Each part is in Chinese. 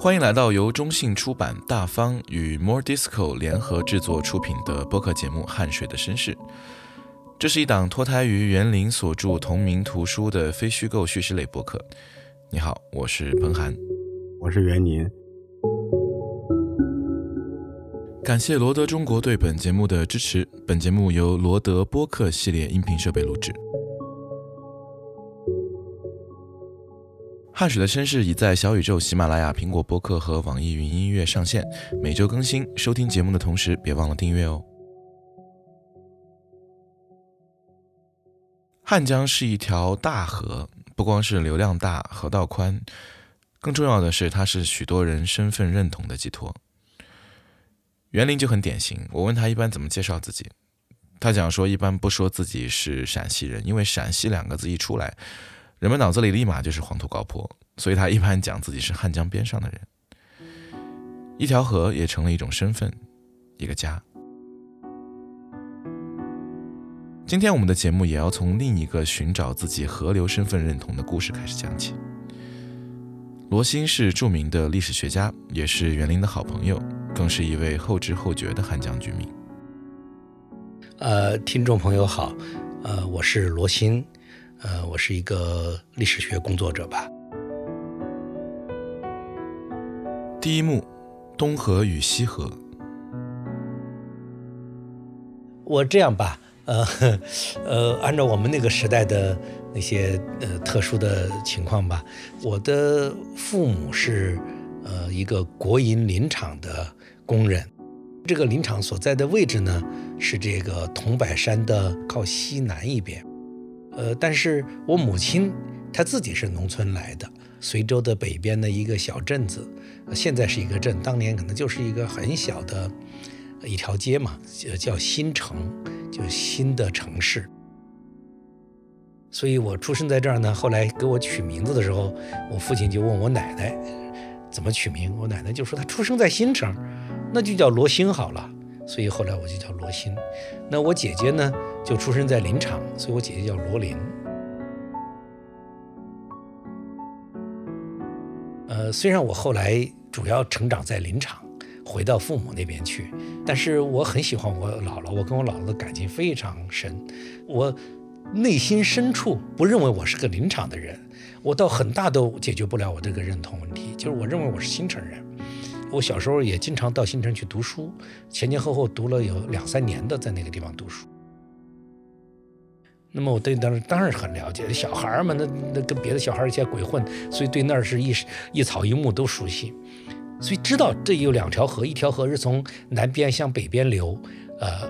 欢迎来到由中信出版、大方与 More Disco 联合制作出品的播客节目《汗水的绅士》。这是一档脱胎于园林所著同名图书的非虚构叙事类播客。你好，我是彭涵，我是袁林。感谢罗德中国对本节目的支持。本节目由罗德播客系列音频设备录制。汗水的绅士已在小宇宙、喜马拉雅、苹果播客和网易云音乐上线，每周更新。收听节目的同时，别忘了订阅哦。汉江是一条大河，不光是流量大、河道宽，更重要的是，它是许多人身份认同的寄托。园林就很典型，我问他一般怎么介绍自己，他讲说一般不说自己是陕西人，因为陕西两个字一出来。人们脑子里立马就是黄土高坡，所以他一般讲自己是汉江边上的人。一条河也成了一种身份，一个家。今天我们的节目也要从另一个寻找自己河流身份认同的故事开始讲起。罗新是著名的历史学家，也是园林的好朋友，更是一位后知后觉的汉江居民。呃，听众朋友好，呃，我是罗新。呃，我是一个历史学工作者吧。第一幕，东河与西河。我这样吧，呃，呃，按照我们那个时代的那些呃特殊的情况吧，我的父母是呃一个国营林场的工人，这个林场所在的位置呢是这个桐柏山的靠西南一边。呃，但是我母亲她自己是农村来的，随州的北边的一个小镇子，现在是一个镇，当年可能就是一个很小的一条街嘛，叫新城，就是新的城市。所以我出生在这儿呢。后来给我取名字的时候，我父亲就问我奶奶怎么取名，我奶奶就说她出生在新城，那就叫罗兴好了。所以后来我就叫罗新，那我姐姐呢就出生在林场，所以我姐姐叫罗林。呃，虽然我后来主要成长在林场，回到父母那边去，但是我很喜欢我姥姥，我跟我姥姥的感情非常深。我内心深处不认为我是个林场的人，我到很大都解决不了我这个认同问题，就是我认为我是新城人。我小时候也经常到新城去读书，前前后后读了有两三年的，在那个地方读书。那么我对那儿当然很了解，小孩儿嘛，那那跟别的小孩儿一起鬼混，所以对那儿是一一草一木都熟悉，所以知道这有两条河，一条河是从南边向北边流，呃，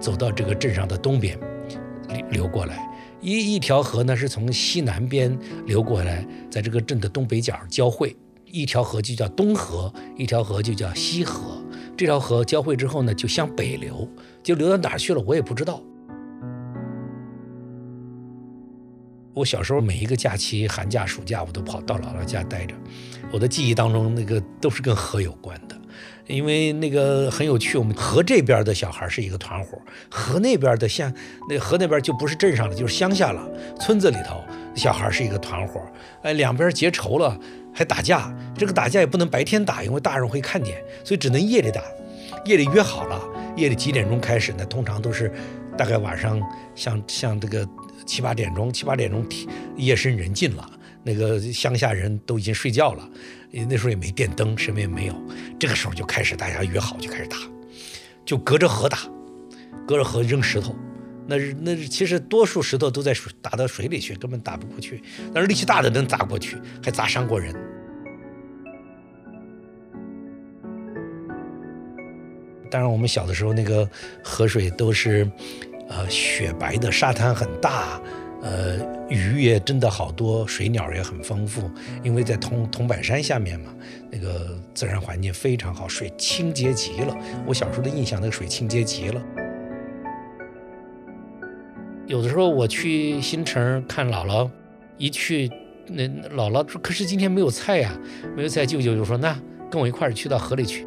走到这个镇上的东边流流过来；一一条河呢是从西南边流过来，在这个镇的东北角交汇。一条河就叫东河，一条河就叫西河。这条河交汇之后呢，就向北流，就流到哪儿去了，我也不知道。我小时候每一个假期，寒假、暑假，我都跑到姥姥家待着。我的记忆当中，那个都是跟河有关的，因为那个很有趣。我们河这边的小孩是一个团伙，河那边的像那河那边就不是镇上了，就是乡下了，村子里头小孩是一个团伙。哎，两边结仇了。还打架，这个打架也不能白天打，因为大人会看见，所以只能夜里打。夜里约好了，夜里几点钟开始呢？通常都是大概晚上像像这个七八点钟，七八点钟夜深人静了，那个乡下人都已经睡觉了，那时候也没电灯，什么也没有。这个时候就开始大家约好就开始打，就隔着河打，隔着河扔石头。那是那是其实多数石头都在水打到水里去，根本打不过去。但是力气大的能砸过去，还砸伤过人。当然，我们小的时候那个河水都是，呃，雪白的，沙滩很大，呃，鱼也真的好多，水鸟也很丰富。因为在桐桐柏山下面嘛，那个自然环境非常好，水清洁极了。我小时候的印象，那个水清洁极了。有的时候我去新城看姥姥，一去那姥姥说：“可是今天没有菜呀，没有菜。”舅舅就说：“那跟我一块儿去到河里去。”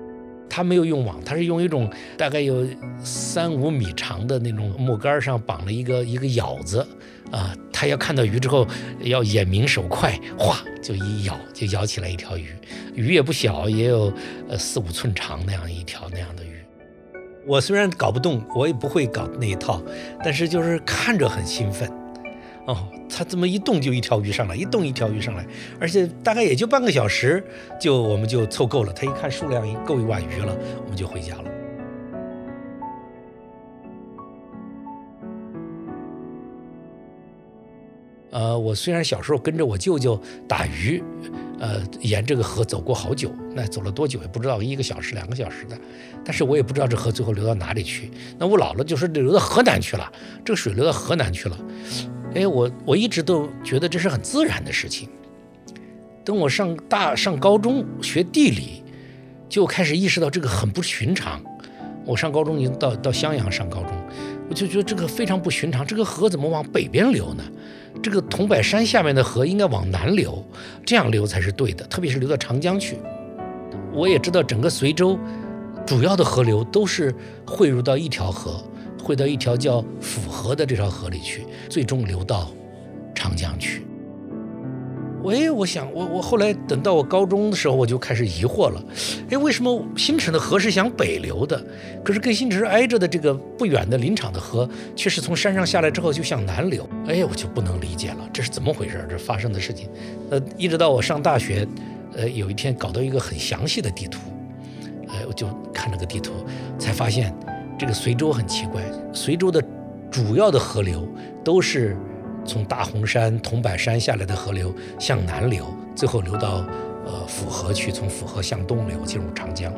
他没有用网，他是用一种大概有三五米长的那种木杆上绑了一个一个舀子，啊，他要看到鱼之后要眼明手快，哗就一舀就舀起来一条鱼，鱼也不小，也有呃四五寸长那样一条那样的鱼。我虽然搞不动，我也不会搞那一套，但是就是看着很兴奋。哦，它这么一动就一条鱼上来，一动一条鱼上来，而且大概也就半个小时，就我们就凑够了。他一看数量够一碗鱼了，我们就回家了。呃，我虽然小时候跟着我舅舅打鱼，呃，沿这个河走过好久，那走了多久也不知道，一个小时、两个小时的，但是我也不知道这河最后流到哪里去。那我姥姥就是流到河南去了，这个水流到河南去了。哎，我我一直都觉得这是很自然的事情。等我上大上高中学地理，就开始意识到这个很不寻常。我上高中已经到到襄阳上高中，我就觉得这个非常不寻常。这个河怎么往北边流呢？这个桐柏山下面的河应该往南流，这样流才是对的，特别是流到长江去。我也知道整个随州主要的河流都是汇入到一条河。汇到一条叫府河的这条河里去，最终流到长江去。喂，我想，我我后来等到我高中的时候，我就开始疑惑了。哎，为什么新城的河是向北流的？可是跟新城挨着的这个不远的林场的河，却是从山上下来之后就向南流。哎，我就不能理解了，这是怎么回事？这发生的事情。呃，一直到我上大学，呃，有一天搞到一个很详细的地图，哎，我就看那个地图，才发现。这个随州很奇怪，随州的主要的河流都是从大洪山、桐柏山下来的河流向南流，最后流到呃府河去，从府河向东流进入长江。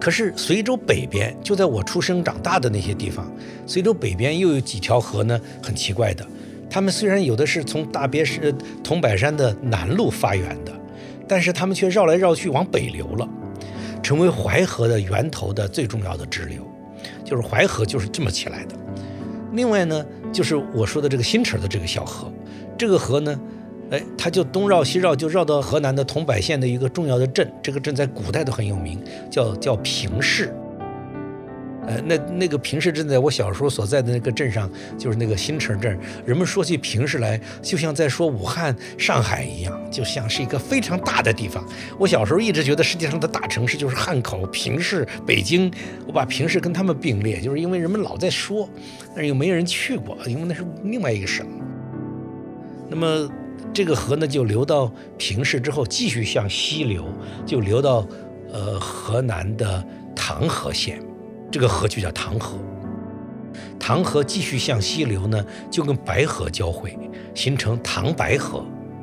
可是随州北边，就在我出生长大的那些地方，随州北边又有几条河呢？很奇怪的，它们虽然有的是从大别是桐柏山的南路发源的，但是它们却绕来绕去往北流了，成为淮河的源头的最重要的支流。就是淮河就是这么起来的。另外呢，就是我说的这个新城的这个小河，这个河呢，哎，它就东绕西绕，就绕到河南的桐柏县的一个重要的镇。这个镇在古代都很有名，叫叫平氏。呃，那那个平市镇在我小时候所在的那个镇上，就是那个新城镇。人们说起平市来，就像在说武汉、上海一样，就像是一个非常大的地方。我小时候一直觉得世界上的大城市就是汉口、平市、北京。我把平市跟他们并列，就是因为人们老在说，但是又没人去过，因为那是另外一个省。那么这个河呢，就流到平市之后，继续向西流，就流到呃河南的唐河县。这个河就叫唐河，唐河继续向西流呢，就跟白河交汇，形成唐白河，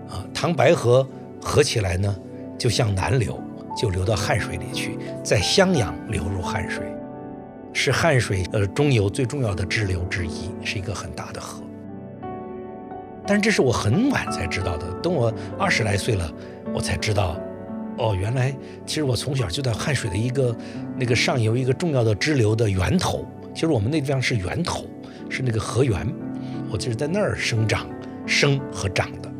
啊，唐白河合起来呢，就向南流，就流到汉水里去，在襄阳流入汉水，是汉水呃中游最重要的支流之一，是一个很大的河。但这是我很晚才知道的，等我二十来岁了，我才知道。哦，原来其实我从小就在汉水的一个那个上游一个重要的支流的源头。其实我们那地方是源头，是那个河源，我就是在那儿生长、生和长的。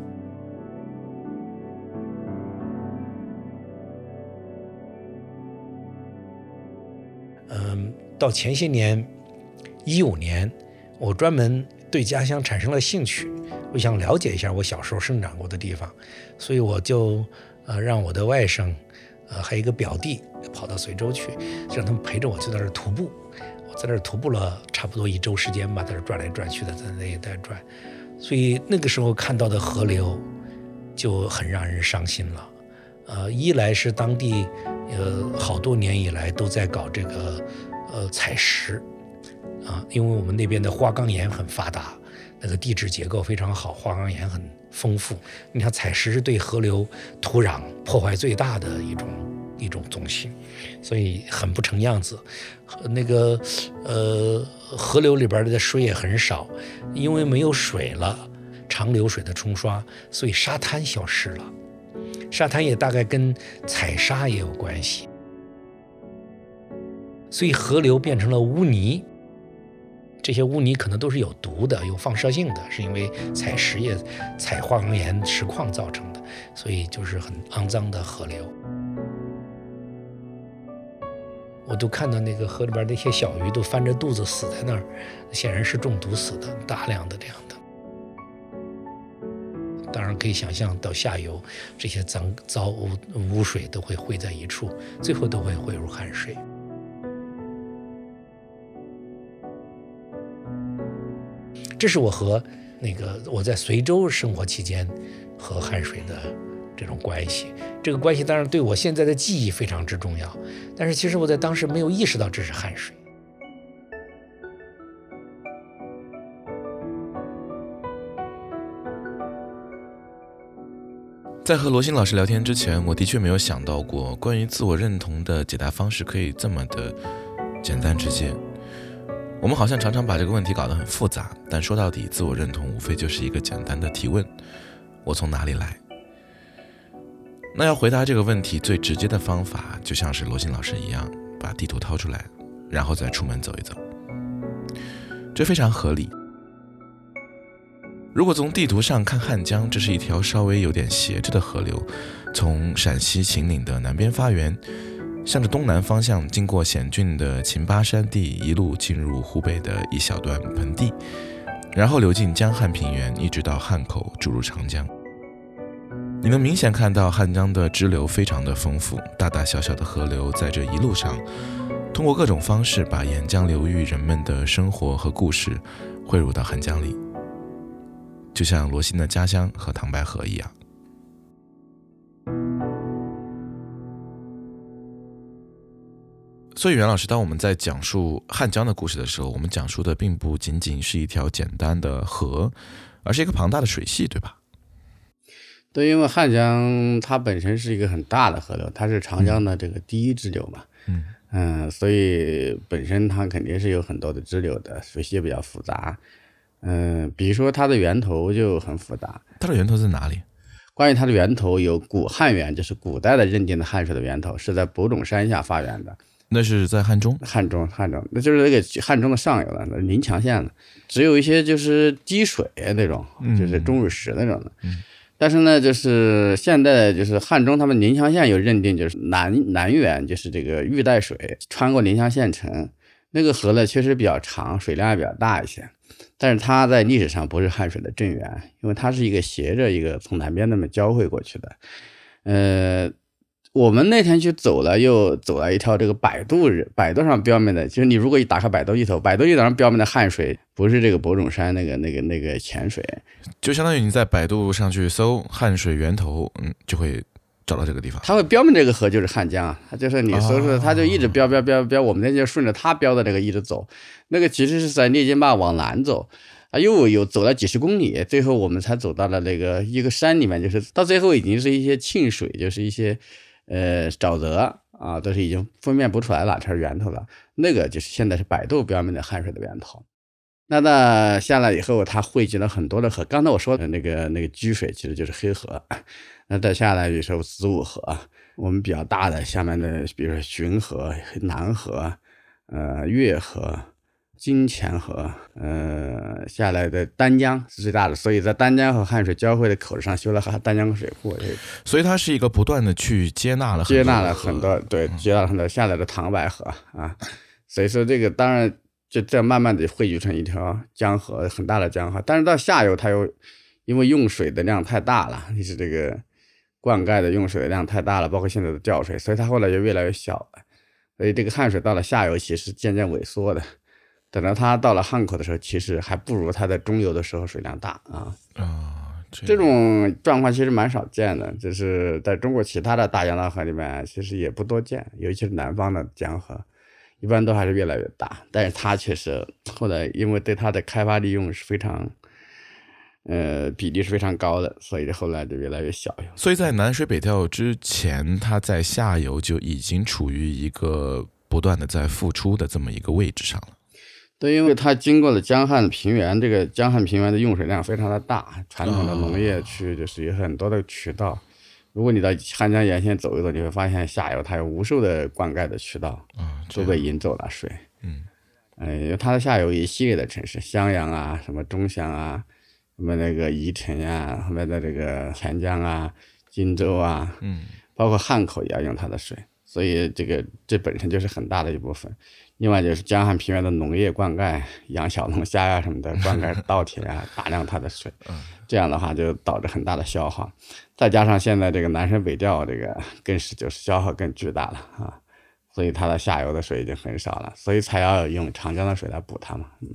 嗯，到前些年，一五年，我专门对家乡产生了兴趣，我想了解一下我小时候生长过的地方，所以我就。呃，让我的外甥，呃，还有一个表弟跑到随州去，让他们陪着我去在那儿徒步。我在那儿徒步了差不多一周时间吧，在那转来转去的，在那一带转。所以那个时候看到的河流就很让人伤心了。呃，一来是当地呃好多年以来都在搞这个呃采石啊，因为我们那边的花岗岩很发达，那个地质结构非常好，花岗岩很。丰富，你看采石是对河流土壤破坏最大的一种一种东西，所以很不成样子。那个呃，河流里边的水也很少，因为没有水了，长流水的冲刷，所以沙滩消失了。沙滩也大概跟采沙也有关系，所以河流变成了污泥。这些污泥可能都是有毒的、有放射性的，是因为采石业、采花岗岩石矿造成的，所以就是很肮脏的河流。我都看到那个河里边那些小鱼都翻着肚子死在那儿，显然是中毒死的，大量的这样的。当然可以想象到下游，这些脏糟污污水都会汇在一处，最后都会汇入汉水。这是我和那个我在随州生活期间和汉水的这种关系。这个关系当然对我现在的记忆非常之重要，但是其实我在当时没有意识到这是汉水。在和罗新老师聊天之前，我的确没有想到过关于自我认同的解答方式可以这么的简单直接。我们好像常常把这个问题搞得很复杂，但说到底，自我认同无非就是一个简单的提问：我从哪里来？那要回答这个问题，最直接的方法就像是罗新老师一样，把地图掏出来，然后再出门走一走，这非常合理。如果从地图上看汉江，这是一条稍微有点斜着的河流，从陕西秦岭的南边发源，向着东南方向，经过险峻的秦巴山地，一路进入湖北的一小段盆地，然后流进江汉平原，一直到汉口注入长江。你能明显看到汉江的支流非常的丰富，大大小小的河流在这一路上，通过各种方式把沿江流域人们的生活和故事汇入到汉江里。就像罗新的家乡和唐白河一样，所以袁老师，当我们在讲述汉江的故事的时候，我们讲述的并不仅仅是一条简单的河，而是一个庞大的水系，对吧？对，因为汉江它本身是一个很大的河流，它是长江的这个第一支流嘛，嗯嗯，所以本身它肯定是有很多的支流的，水系比较复杂。嗯，比如说它的源头就很复杂。它的源头在哪里？关于它的源头，有古汉源，就是古代的认定的汉水的源头是在博种山下发源的。那是在汉中？汉中，汉中，那就是那个汉中的上游了，那临强县的。只有一些就是积水那种，就是钟乳石那种的。嗯。但是呢，就是现在就是汉中他们临强县有认定，就是南南源，就是这个玉带水穿过临强县城，那个河呢确实比较长，水量也比较大一些。但是它在历史上不是汉水的正源，因为它是一个斜着一个从南边那么交汇过去的。呃，我们那天去走了，又走了一条这个百度百度上标明的，就是你如果一打开百度地图，百度地图上标明的汉水不是这个博种山那个那个那个浅水，就相当于你在百度上去搜汉水源头，嗯，就会。找到这个地方，它会标明这个河就是汉江，它就是你搜索，它就一直标标标标，我们那就顺着它标的那个一直走，那个其实是在聂金坝往南走，啊，又有走了几十公里，最后我们才走到了那个一个山里面，就是到最后已经是一些沁水，就是一些呃沼泽啊，都是已经分辨不出来哪条源头了，那个就是现在是百度标明的汉水的源头。那那下来以后，它汇集了很多的河，刚才我说的那个那个居水其实就是黑河。那再下来，比如说子午河，我们比较大的下面的，比如说浔河、南河、呃月河、金钱河，呃下来的丹江是最大的，所以在丹江和汉水交汇的口子上修了丹江水库，所以它是一个不断的去接纳了接纳了很多，对，接纳了很多下来的唐白河啊，所以说这个当然就这慢慢的汇聚成一条江河，很大的江河，但是到下游它又因为用水的量太大了，就是这个。灌溉的用水的量太大了，包括现在的调水，所以它后来就越来越小了。所以这个汉水到了下游，其实渐渐萎缩的。等到它到了汉口的时候，其实还不如它在中游的时候水量大啊。啊，这种状况其实蛮少见的，就是在中国其他的大江大河里面，其实也不多见，尤其是南方的江河，一般都还是越来越大。但是它确实后来因为对它的开发利用是非常。呃，比例是非常高的，所以后来就越来越小。所以在南水北调之前，它在下游就已经处于一个不断的在付出的这么一个位置上了。对，因为它经过了江汉平原，这个江汉平原的用水量非常的大，传统的农业区就是有很多的渠道。如果你到汉江沿线走一走，你会发现下游它有无数的灌溉的渠道，都被引走了水。嗯，呃，它的下游一系列的城市，襄阳啊，什么钟祥啊。什么那个宜城呀，后面的这个潜江啊、荆州啊，嗯，包括汉口也要用它的水，所以这个这本身就是很大的一部分。另外就是江汉平原的农业灌溉，养小龙虾呀什么的，灌溉稻田啊，大量它的水，这样的话就导致很大的消耗。再加上现在这个南水北调，这个更是就是消耗更巨大了啊，所以它的下游的水已经很少了，所以才要用长江的水来补它嘛。嗯，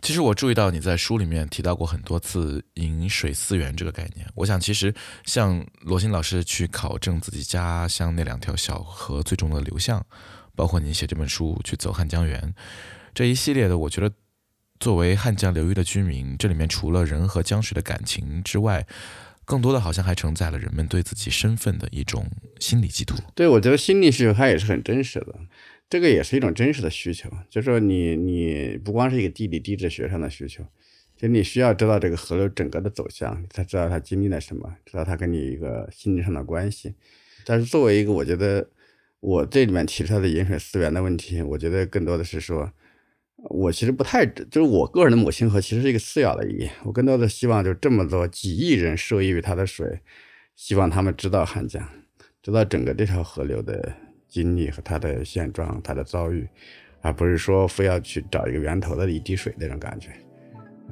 其实我注意到你在书里面提到过很多次“饮水思源”这个概念。我想，其实像罗新老师去考证自己家乡那两条小河最终的流向。包括您写这本书去走汉江源这一系列的，我觉得作为汉江流域的居民，这里面除了人和江水的感情之外，更多的好像还承载了人们对自己身份的一种心理寄托。对，我觉得心理需求它也是很真实的，这个也是一种真实的需求。就是说你你不光是一个地理地质学上的需求，就你需要知道这个河流整个的走向，才知道它经历了什么，知道它跟你一个心理上的关系。但是作为一个，我觉得。我这里面提出来的饮水思源的问题，我觉得更多的是说，我其实不太，就是我个人的母亲河其实是一个次要的意义。我更多的希望就这么多几亿人受益于它的水，希望他们知道汉江，知道整个这条河流的经历和它的现状、它的遭遇，而不是说非要去找一个源头的一滴水那种感觉。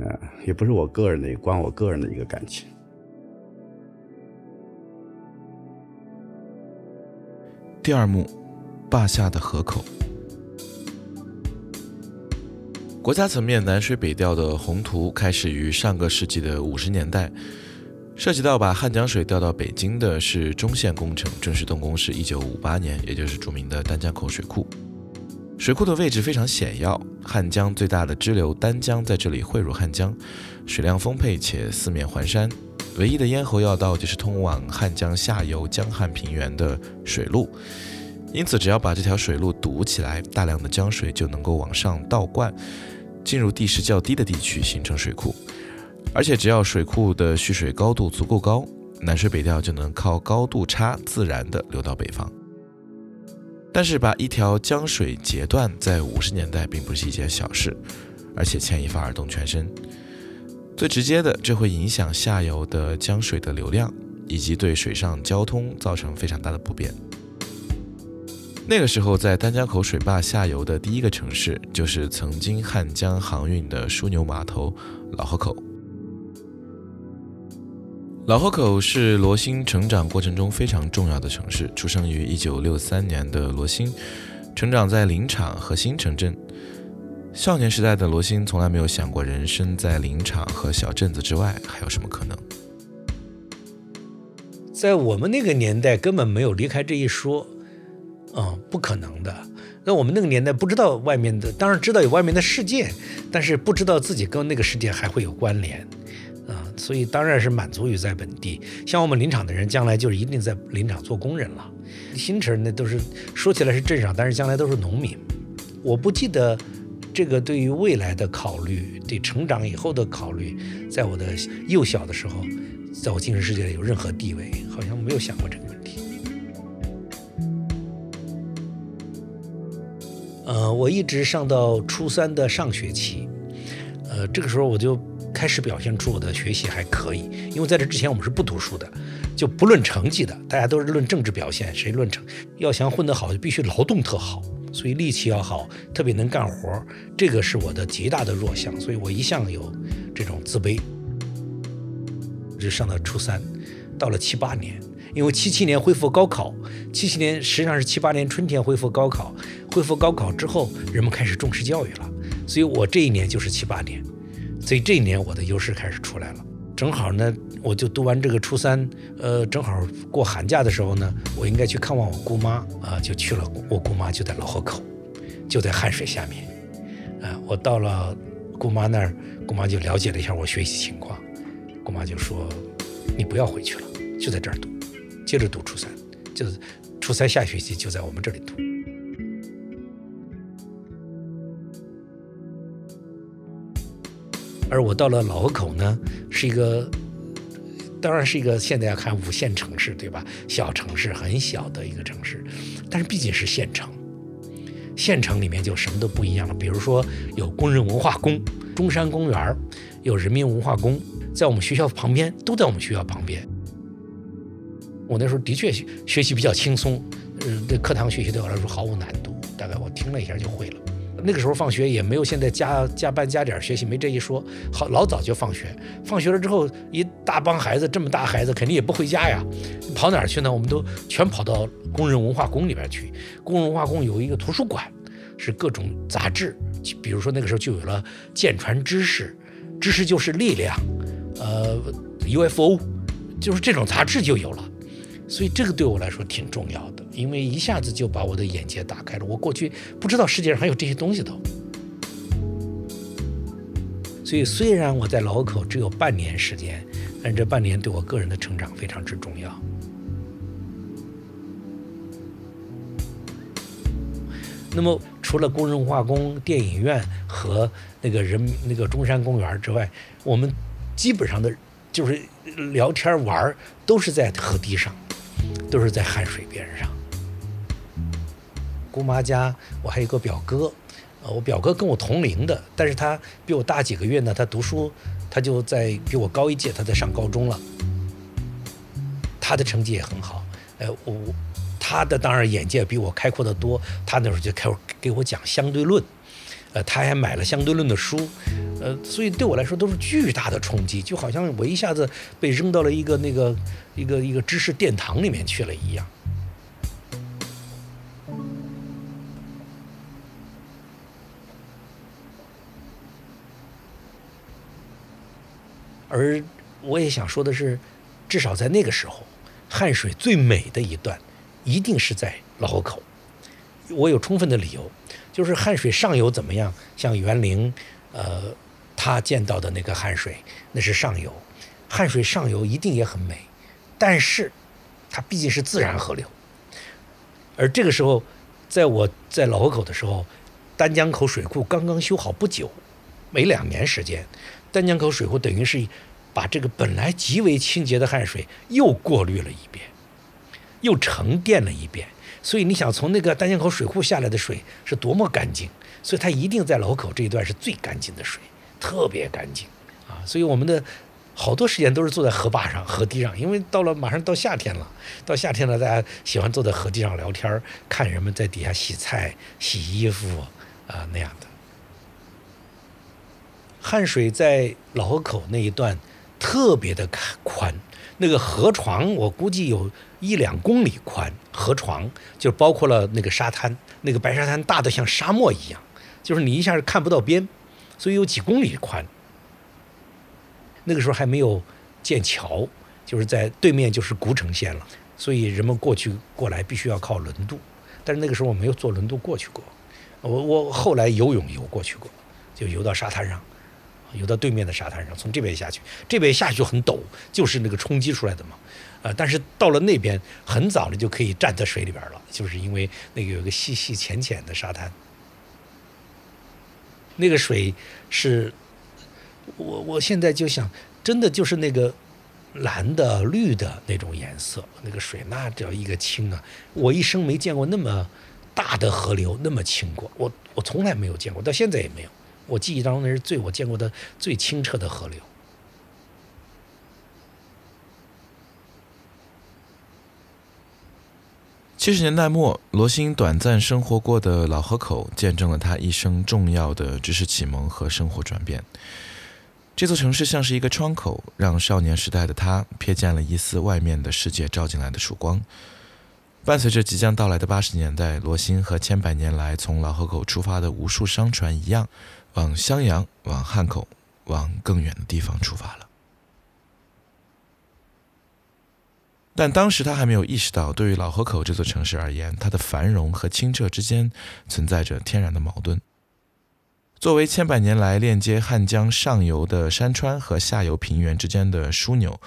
呃，也不是我个人的，关我个人的一个感情。第二幕，坝下的河口。国家层面南水北调的宏图开始于上个世纪的五十年代，涉及到把汉江水调到北京的是中线工程，正式动工是一九五八年，也就是著名的丹江口水库。水库的位置非常险要，汉江最大的支流丹江在这里汇入汉江，水量丰沛且四面环山。唯一的咽喉要道就是通往汉江下游江汉平原的水路，因此只要把这条水路堵起来，大量的江水就能够往上倒灌，进入地势较低的地区形成水库。而且只要水库的蓄水高度足够高，南水北调就能靠高度差自然地流到北方。但是把一条江水截断，在五十年代并不是一件小事，而且牵一发而动全身。最直接的，这会影响下游的江水的流量，以及对水上交通造成非常大的不便。那个时候，在丹江口水坝下游的第一个城市，就是曾经汉江航运的枢纽码头老河口。老河口是罗新成长过程中非常重要的城市。出生于1963年的罗新，成长在林场和新城镇。少年时代的罗新从来没有想过，人生在林场和小镇子之外还有什么可能。在我们那个年代，根本没有离开这一说，嗯，不可能的。那我们那个年代不知道外面的，当然知道有外面的世界，但是不知道自己跟那个世界还会有关联，啊，所以当然是满足于在本地。像我们林场的人，将来就是一定在林场做工人了。新城那都是说起来是镇上，但是将来都是农民。我不记得。这个对于未来的考虑，对成长以后的考虑，在我的幼小的时候，在我精神世界里有任何地位，好像没有想过这个问题。呃，我一直上到初三的上学期，呃，这个时候我就开始表现出我的学习还可以，因为在这之前我们是不读书的，就不论成绩的，大家都是论政治表现，谁论成，要想混得好，就必须劳动特好。所以力气要好，特别能干活，这个是我的极大的弱项，所以我一向有这种自卑。就上到初三，到了七八年，因为七七年恢复高考，七七年实际上是七八年春天恢复高考，恢复高考之后，人们开始重视教育了，所以我这一年就是七八年，所以这一年我的优势开始出来了。正好呢，我就读完这个初三，呃，正好过寒假的时候呢，我应该去看望我姑妈啊，就去了。我姑妈就在老河口，就在汉水下面，啊，我到了姑妈那儿，姑妈就了解了一下我学习情况，姑妈就说：“你不要回去了，就在这儿读，接着读初三，就初三下学期就在我们这里读。”而我到了老河口呢，是一个，当然是一个现在要看五线城市，对吧？小城市，很小的一个城市，但是毕竟是县城，县城里面就什么都不一样了。比如说有工人文化宫、中山公园，有人民文化宫，在我们学校旁边，都在我们学校旁边。我那时候的确学习比较轻松，呃，对课堂学习对我来说毫无难度，大概我听了一下就会了。那个时候放学也没有现在加加班加点学习没这一说，好老早就放学。放学了之后，一大帮孩子这么大孩子肯定也不回家呀，跑哪儿去呢？我们都全跑到工人文化宫里边去。工人文化宫有一个图书馆，是各种杂志，比如说那个时候就有了《舰船知识》，知识就是力量，呃，UFO，就是这种杂志就有了。所以这个对我来说挺重要的，因为一下子就把我的眼界打开了。我过去不知道世界上还有这些东西的。所以虽然我在老口只有半年时间，但这半年对我个人的成长非常之重要。那么除了工人化工、电影院和那个人那个中山公园之外，我们基本上的，就是聊天玩都是在河堤上。都是在汉水边上。姑妈家，我还有个表哥，呃，我表哥跟我同龄的，但是他比我大几个月呢。他读书，他就在比我高一届，他在上高中了。他的成绩也很好，呃，我他的当然眼界比我开阔得多。他那时候就开始给我讲相对论，呃，他还买了相对论的书，呃，所以对我来说都是巨大的冲击，就好像我一下子被扔到了一个那个。一个一个知识殿堂里面去了一样，而我也想说的是，至少在那个时候，汉水最美的一段，一定是在老河口。我有充分的理由，就是汉水上游怎么样，像园林，呃，他见到的那个汉水，那是上游，汉水上游一定也很美。但是，它毕竟是自然河流，而这个时候，在我在老河口的时候，丹江口水库刚刚修好不久，没两年时间，丹江口水库等于是把这个本来极为清洁的汉水又过滤了一遍，又沉淀了一遍。所以你想，从那个丹江口水库下来的水是多么干净，所以它一定在老口这一段是最干净的水，特别干净啊！所以我们的。好多时间都是坐在河坝上、河堤上，因为到了马上到夏天了，到夏天了，大家喜欢坐在河堤上聊天，看人们在底下洗菜、洗衣服，啊那样的。汉水在老河口那一段特别的宽，那个河床我估计有一两公里宽，河床就包括了那个沙滩，那个白沙滩大的像沙漠一样，就是你一下看不到边，所以有几公里宽。那个时候还没有建桥，就是在对面就是古城县了，所以人们过去过来必须要靠轮渡。但是那个时候我没有坐轮渡过去过，我我后来游泳游过去过，就游到沙滩上，游到对面的沙滩上，从这边下去，这边下去就很陡，就是那个冲击出来的嘛。呃，但是到了那边很早的就可以站在水里边了，就是因为那个有个细细浅浅的沙滩，那个水是。我我现在就想，真的就是那个蓝的、绿的那种颜色，那个水那叫一个清啊！我一生没见过那么大的河流那么清过，我我从来没有见过，到现在也没有。我记忆当中那是最我见过的最清澈的河流。七十年代末，罗新短暂生活过的老河口，见证了他一生重要的知识启蒙和生活转变。这座城市像是一个窗口，让少年时代的他瞥见了一丝外面的世界照进来的曙光。伴随着即将到来的八十年代，罗新和千百年来从老河口出发的无数商船一样，往襄阳、往汉口、往更远的地方出发了。但当时他还没有意识到，对于老河口这座城市而言，它的繁荣和清澈之间存在着天然的矛盾。作为千百年来链接汉江上游的山川和下游平原之间的枢纽，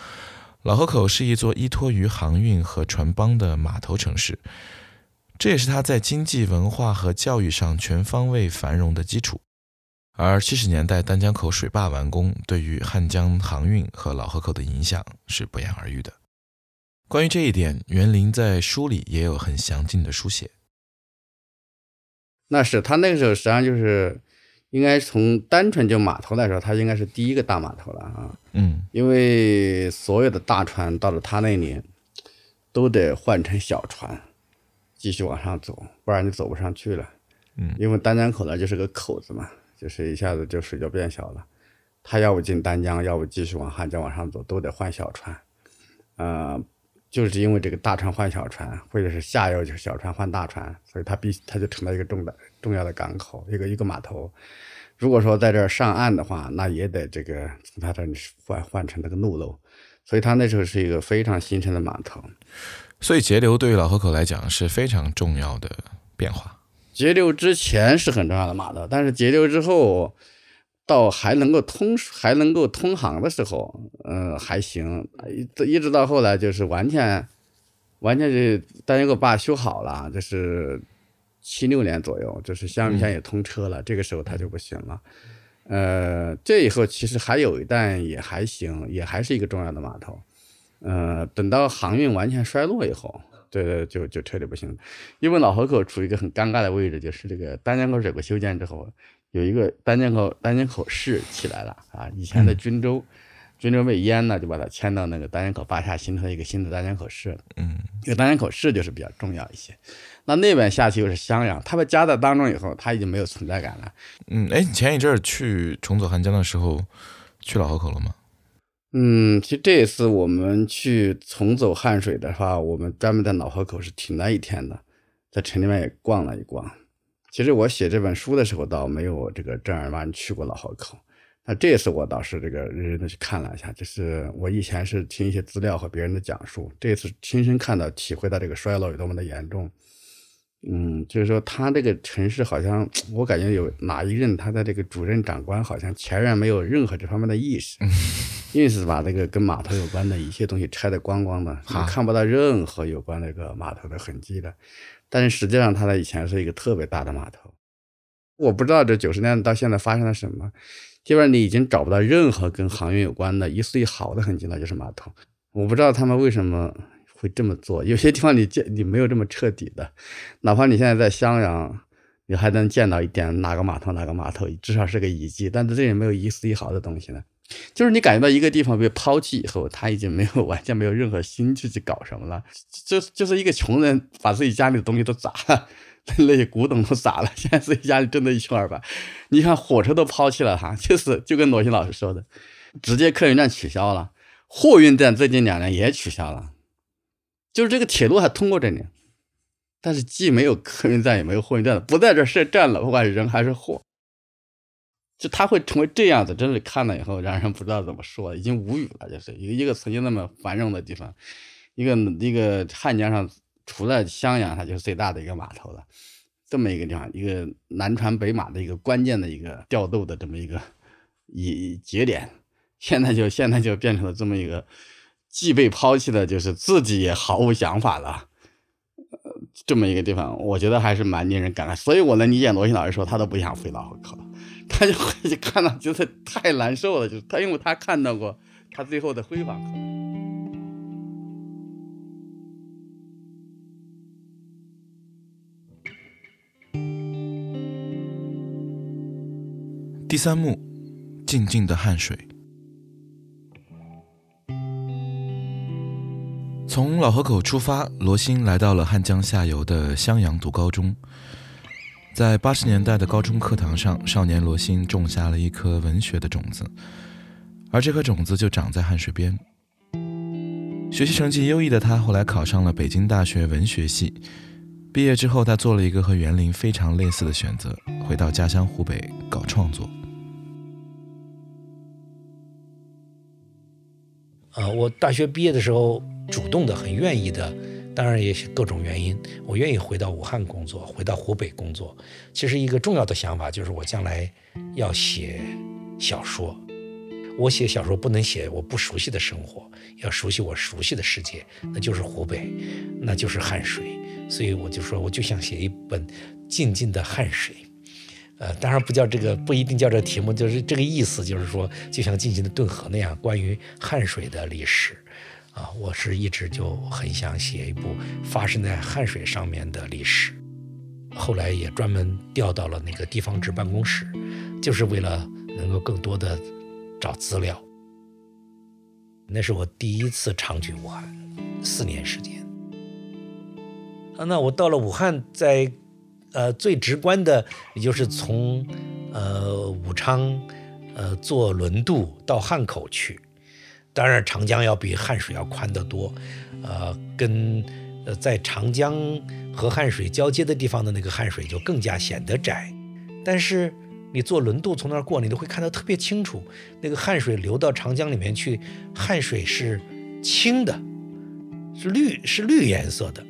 老河口是一座依托于航运和船帮的码头城市，这也是它在经济、文化和教育上全方位繁荣的基础。而七十年代丹江口水坝完工，对于汉江航运和老河口的影响是不言而喻的。关于这一点，袁林在书里也有很详尽的书写。那是他那个时候实际上就是。应该从单纯就码头来说，他应该是第一个大码头了啊。嗯，因为所有的大船到了他那里，都得换成小船，继续往上走，不然就走不上去了。嗯，因为丹江口呢就是个口子嘛，就是一下子就水就变小了。他要不进丹江，要不继续往汉江往上走，都得换小船。呃，就是因为这个大船换小船，或者是下游就小船换大船，所以它必它就成了一个重的重要的港口，一个一个码头。如果说在这儿上岸的话，那也得这个从它这里换换成那个陆路，所以它那时候是一个非常新生的码头。所以节流对于老河口来讲是非常重要的变化。节流之前是很重要的码头，但是截流之后，到还能够通还能够通航的时候，嗯、还行。一一直到后来就是完全完全是丹江口坝修好了，就是七六年左右，就是香云县也通车了，这个时候它就不行了。呃，这以后其实还有一段也还行，也还是一个重要的码头。呃，等到航运完全衰落以后，对对，就就彻底不行了。因为老河口处于一个很尴尬的位置，就是这个丹江口水库修建之后，有一个丹江口丹江口市起来了啊。以前的均州，均州被淹了，就把它迁到那个丹江口坝下，形成了一个新的丹江口市。嗯，这个丹江口市就是比较重要一些。那那边下去又是襄阳，它被夹在当中以后，它已经没有存在感了。嗯，哎，你前一阵儿去重走汉江的时候，去老河口了吗？嗯，其实这一次我们去重走汉水的话，我们专门在老河口是停了一天的，在城里面也逛了一逛。其实我写这本书的时候，倒没有这个正儿八经去过老河口。那这次我倒是这个认真的去看了一下，就是我以前是听一些资料和别人的讲述，这次亲身看到、体会到这个衰落有多么的严重。嗯，就是说他这个城市好像，我感觉有哪一任他的这个主任长官好像全然没有任何这方面的意识，硬是把这个跟码头有关的一切东西拆得光光的，看不到任何有关那个码头的痕迹了。但是实际上，它的以前是一个特别大的码头。我不知道这九十年代到现在发生了什么，基本上你已经找不到任何跟航运有关的一丝一毫的痕迹了，就是码头。我不知道他们为什么会这么做，有些地方你见你没有这么彻底的，哪怕你现在在襄阳，你还能见到一点哪个码头哪个码头，至少是个遗迹，但是这里没有一丝一毫的东西呢。就是你感觉到一个地方被抛弃以后，他已经没有完全没有任何心去去搞什么了，就就是一个穷人把自己家里的东西都砸了，那些古董都砸了，现在自己家里真的一穷二白。你看火车都抛弃了哈，就是就跟罗新老师说的，直接客运站取消了，货运站最近两年也取消了，就是这个铁路还通过这里，但是既没有客运站也没有货运站，不在这设站了，不管是人还是货。就它会成为这样子，真是看了以后让人不知道怎么说，已经无语了。就是一个一个曾经那么繁荣的地方，一个一个汉江上除了襄阳，它就是最大的一个码头了。这么一个地方，一个南船北马的一个关键的一个调度的这么一个一节点，现在就现在就变成了这么一个既被抛弃的，就是自己也毫无想法了。这么一个地方，我觉得还是蛮令人感慨。所以我能理解罗新老师说他都不想回老河口。他就回去看到，觉得太难受了，就是他，因为他看到过他最后的辉煌。第三幕，静静的汗水。从老河口出发，罗欣来到了汉江下游的襄阳读高中。在八十年代的高中课堂上，少年罗欣种下了一颗文学的种子，而这颗种子就长在汉水边。学习成绩优异的他，后来考上了北京大学文学系。毕业之后，他做了一个和园林非常类似的选择，回到家乡湖北搞创作。啊，我大学毕业的时候，主动的、很愿意的，当然也是各种原因，我愿意回到武汉工作，回到湖北工作。其实一个重要的想法就是，我将来要写小说。我写小说不能写我不熟悉的生活，要熟悉我熟悉的世界，那就是湖北，那就是汉水。所以我就说，我就想写一本静静的汉水。呃，当然不叫这个，不一定叫这题目，就是这个意思，就是说，就像静静的顿河那样，关于汉水的历史。啊，我是一直就很想写一部发生在汉水上面的历史。后来也专门调到了那个地方志办公室，就是为了能够更多的找资料。那是我第一次长居武汉，四年时间。啊，那我到了武汉，在呃最直观的，也就是从呃武昌呃坐轮渡到汉口去。当然，长江要比汉水要宽得多，呃，跟呃在长江和汉水交接的地方的那个汉水就更加显得窄。但是你坐轮渡从那儿过，你都会看得特别清楚，那个汉水流到长江里面去，汉水是清的，是绿是绿颜色的，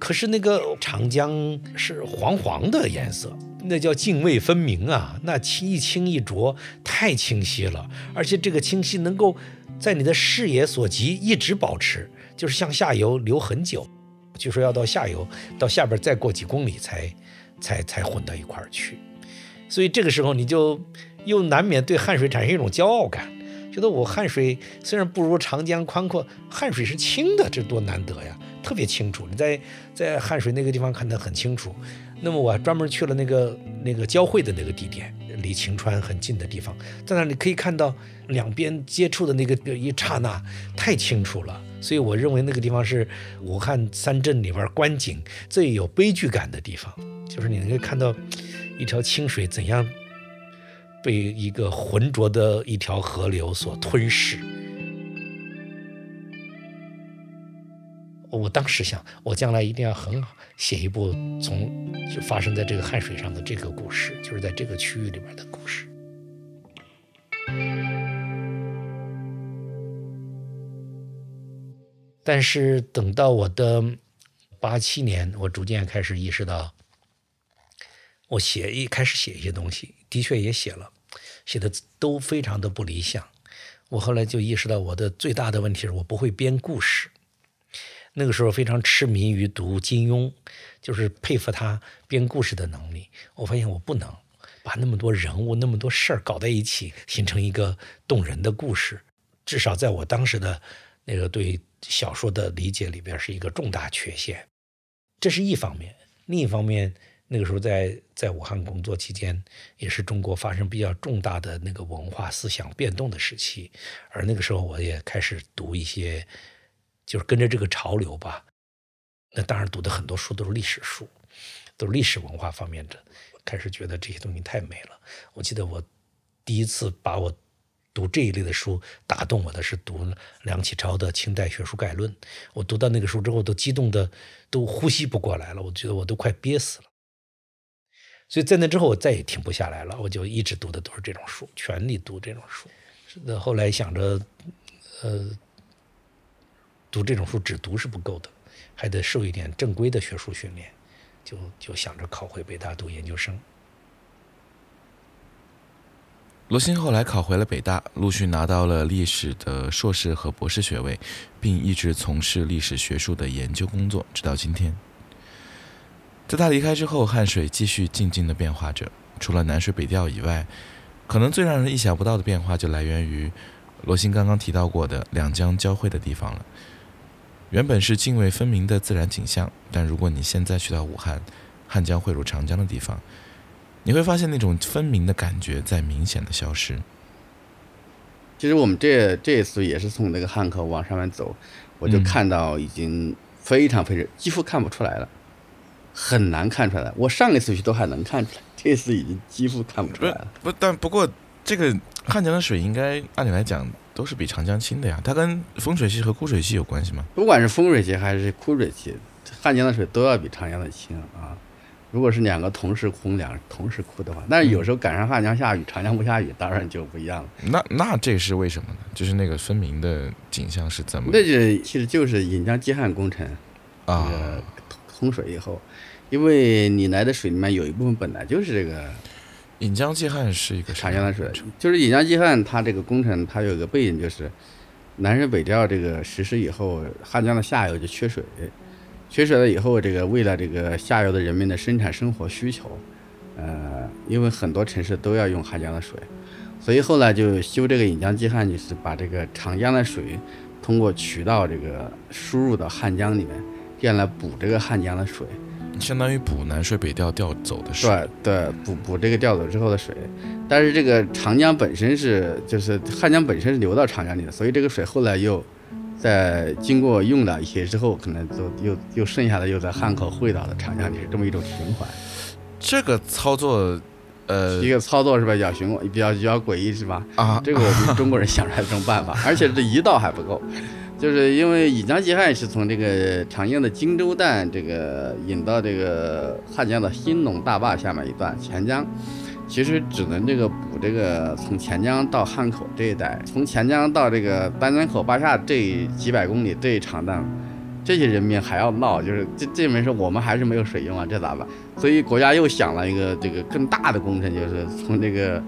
可是那个长江是黄黄的颜色，那叫泾渭分明啊，那清一清一浊，太清晰了，而且这个清晰能够。在你的视野所及一直保持，就是向下游流很久，据说要到下游，到下边再过几公里才，才才混到一块儿去。所以这个时候你就又难免对汉水产生一种骄傲感，觉得我汉水虽然不如长江宽阔，汉水是清的，这多难得呀，特别清楚。你在在汉水那个地方看得很清楚。那么我还专门去了那个那个交汇的那个地点，离晴川很近的地方，在那里可以看到两边接触的那个一刹那，太清楚了。所以我认为那个地方是武汉三镇里边观景最有悲剧感的地方，就是你能够看到一条清水怎样被一个浑浊的一条河流所吞噬。我当时想，我将来一定要很好写一部从就发生在这个汉水上的这个故事，就是在这个区域里边的故事。但是等到我的八七年，我逐渐开始意识到，我写一开始写一些东西，的确也写了，写的都非常的不理想。我后来就意识到，我的最大的问题是我不会编故事。那个时候非常痴迷于读金庸，就是佩服他编故事的能力。我发现我不能把那么多人物、那么多事儿搞在一起，形成一个动人的故事。至少在我当时的那个对小说的理解里边，是一个重大缺陷。这是一方面。另一方面，那个时候在在武汉工作期间，也是中国发生比较重大的那个文化思想变动的时期。而那个时候，我也开始读一些。就是跟着这个潮流吧，那当然读的很多书都是历史书，都是历史文化方面的。开始觉得这些东西太美了。我记得我第一次把我读这一类的书打动我的是读梁启超的《清代学术概论》。我读到那个书之后，都激动的都呼吸不过来了，我觉得我都快憋死了。所以在那之后，我再也停不下来了，我就一直读的都是这种书，全力读这种书。是的，后来想着，呃。读这种书只读是不够的，还得受一点正规的学术训练，就就想着考回北大读研究生。罗新后来考回了北大，陆续拿到了历史的硕士和博士学位，并一直从事历史学术的研究工作，直到今天。在他离开之后，汉水继续静静的变化着。除了南水北调以外，可能最让人意想不到的变化就来源于罗新刚刚提到过的两江交汇的地方了。原本是泾渭分明的自然景象，但如果你现在去到武汉，汉江汇入长江的地方，你会发现那种分明的感觉在明显的消失。其实我们这这一次也是从那个汉口往上面走，我就看到已经非常非常几乎看不出来了，很难看出来。我上一次去都还能看出来，这次已经几乎看不出来了。不，但不过这个汉江的水应该按理来讲。都是比长江清的呀，它跟丰水期和枯水期有关系吗？不管是丰水期还是枯水期，汉江的水都要比长江的清啊。如果是两个同时洪、两同时枯的话，但是有时候赶上汉江下雨，长江不下雨，当然就不一样了。那那这是为什么呢？就是那个分明的景象是怎么？那就其实就是引江济汉工程啊，通水以后，因为你来的水里面有一部分本来就是这个。引江济汉是一个长江的水，就是引江济汉，它这个工程它有一个背景，就是南水北调这个实施以后，汉江的下游就缺水，缺水了以后，这个为了这个下游的人民的生产生活需求，呃，因为很多城市都要用汉江的水，所以后来就修这个引江济汉，就是把这个长江的水通过渠道这个输入到汉江里面，这样来补这个汉江的水。相当于补南水北调调走的水，对对，补补这个调走之后的水。但是这个长江本身是，就是汉江本身是流到长江里的，所以这个水后来又在经过用了一些之后，可能就又又剩下的又在汉口汇到了长江里，是这么一种循环。这个操作，呃一个操作是吧，比较循环，比较比较诡异是吧？啊，这个我们中国人想出来这种办法，而且这一道还不够，就是因为以江济汉是从这个长江的荆州段这个引到这个汉江的兴隆大坝下面一段钱江，其实只能这个补这个从钱江到汉口这一带，从钱江到这个丹江口坝下这几百公里这一长段。这些人民还要闹，就是这这门事我们还是没有水用啊，这咋办？所以国家又想了一个这个更大的工程，就是从这个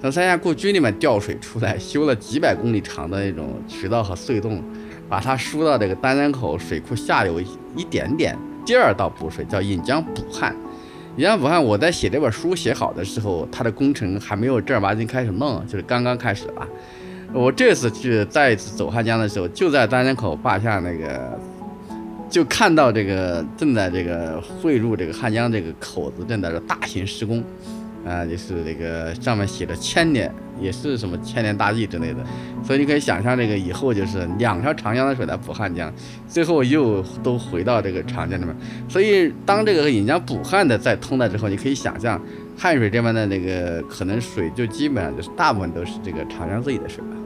从三峡故居里面调水出来，修了几百公里长的那种渠道和隧洞，把它输到这个丹江口水库下游一点点。第二道补水叫引江补汉，引江补汉，我在写这本书写好的时候，它的工程还没有正儿八经开始弄，就是刚刚开始吧。我这次去再一次走汉江的时候，就在丹江口坝下那个。就看到这个正在这个汇入这个汉江这个口子正在这大型施工，啊，就是这个上面写着千年，也是什么千年大计之类的，所以你可以想象这个以后就是两条长江的水来补汉江，最后又都回到这个长江里面。所以当这个引江补汉的再通了之后，你可以想象汉水这边的那个可能水就基本上就是大部分都是这个长江自己的水了，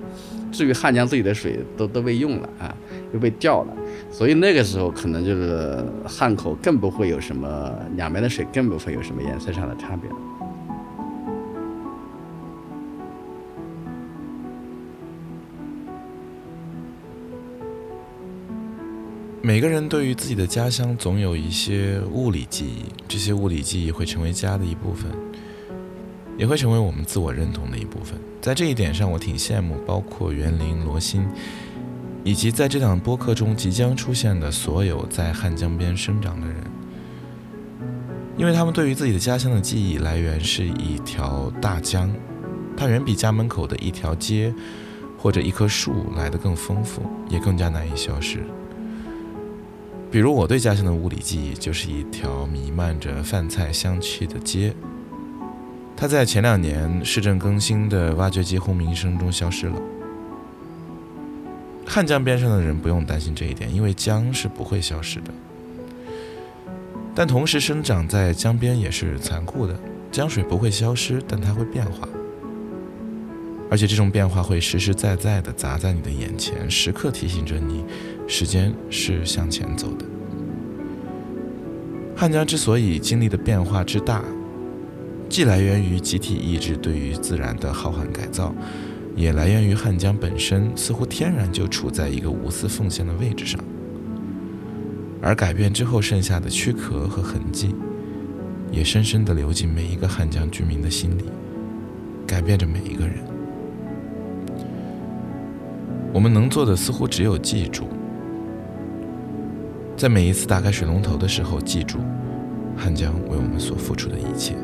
至于汉江自己的水都都被用了啊，又被调了。所以那个时候可能就是汉口更不会有什么两边的水更不会有什么颜色上的差别了。每个人对于自己的家乡总有一些物理记忆，这些物理记忆会成为家的一部分，也会成为我们自我认同的一部分。在这一点上，我挺羡慕，包括园林、罗欣。以及在这档播客中即将出现的所有在汉江边生长的人，因为他们对于自己的家乡的记忆来源是一条大江，它远比家门口的一条街或者一棵树来得更丰富，也更加难以消失。比如我对家乡的物理记忆就是一条弥漫着饭菜香气的街，它在前两年市政更新的挖掘机轰鸣声中消失了。汉江边上的人不用担心这一点，因为江是不会消失的。但同时，生长在江边也是残酷的，江水不会消失，但它会变化，而且这种变化会实实在在地砸在你的眼前，时刻提醒着你，时间是向前走的。汉江之所以经历的变化之大，既来源于集体意志对于自然的浩瀚改造。也来源于汉江本身似乎天然就处在一个无私奉献的位置上，而改变之后剩下的躯壳和痕迹，也深深地流进每一个汉江居民的心里，改变着每一个人。我们能做的似乎只有记住，在每一次打开水龙头的时候，记住汉江为我们所付出的一切。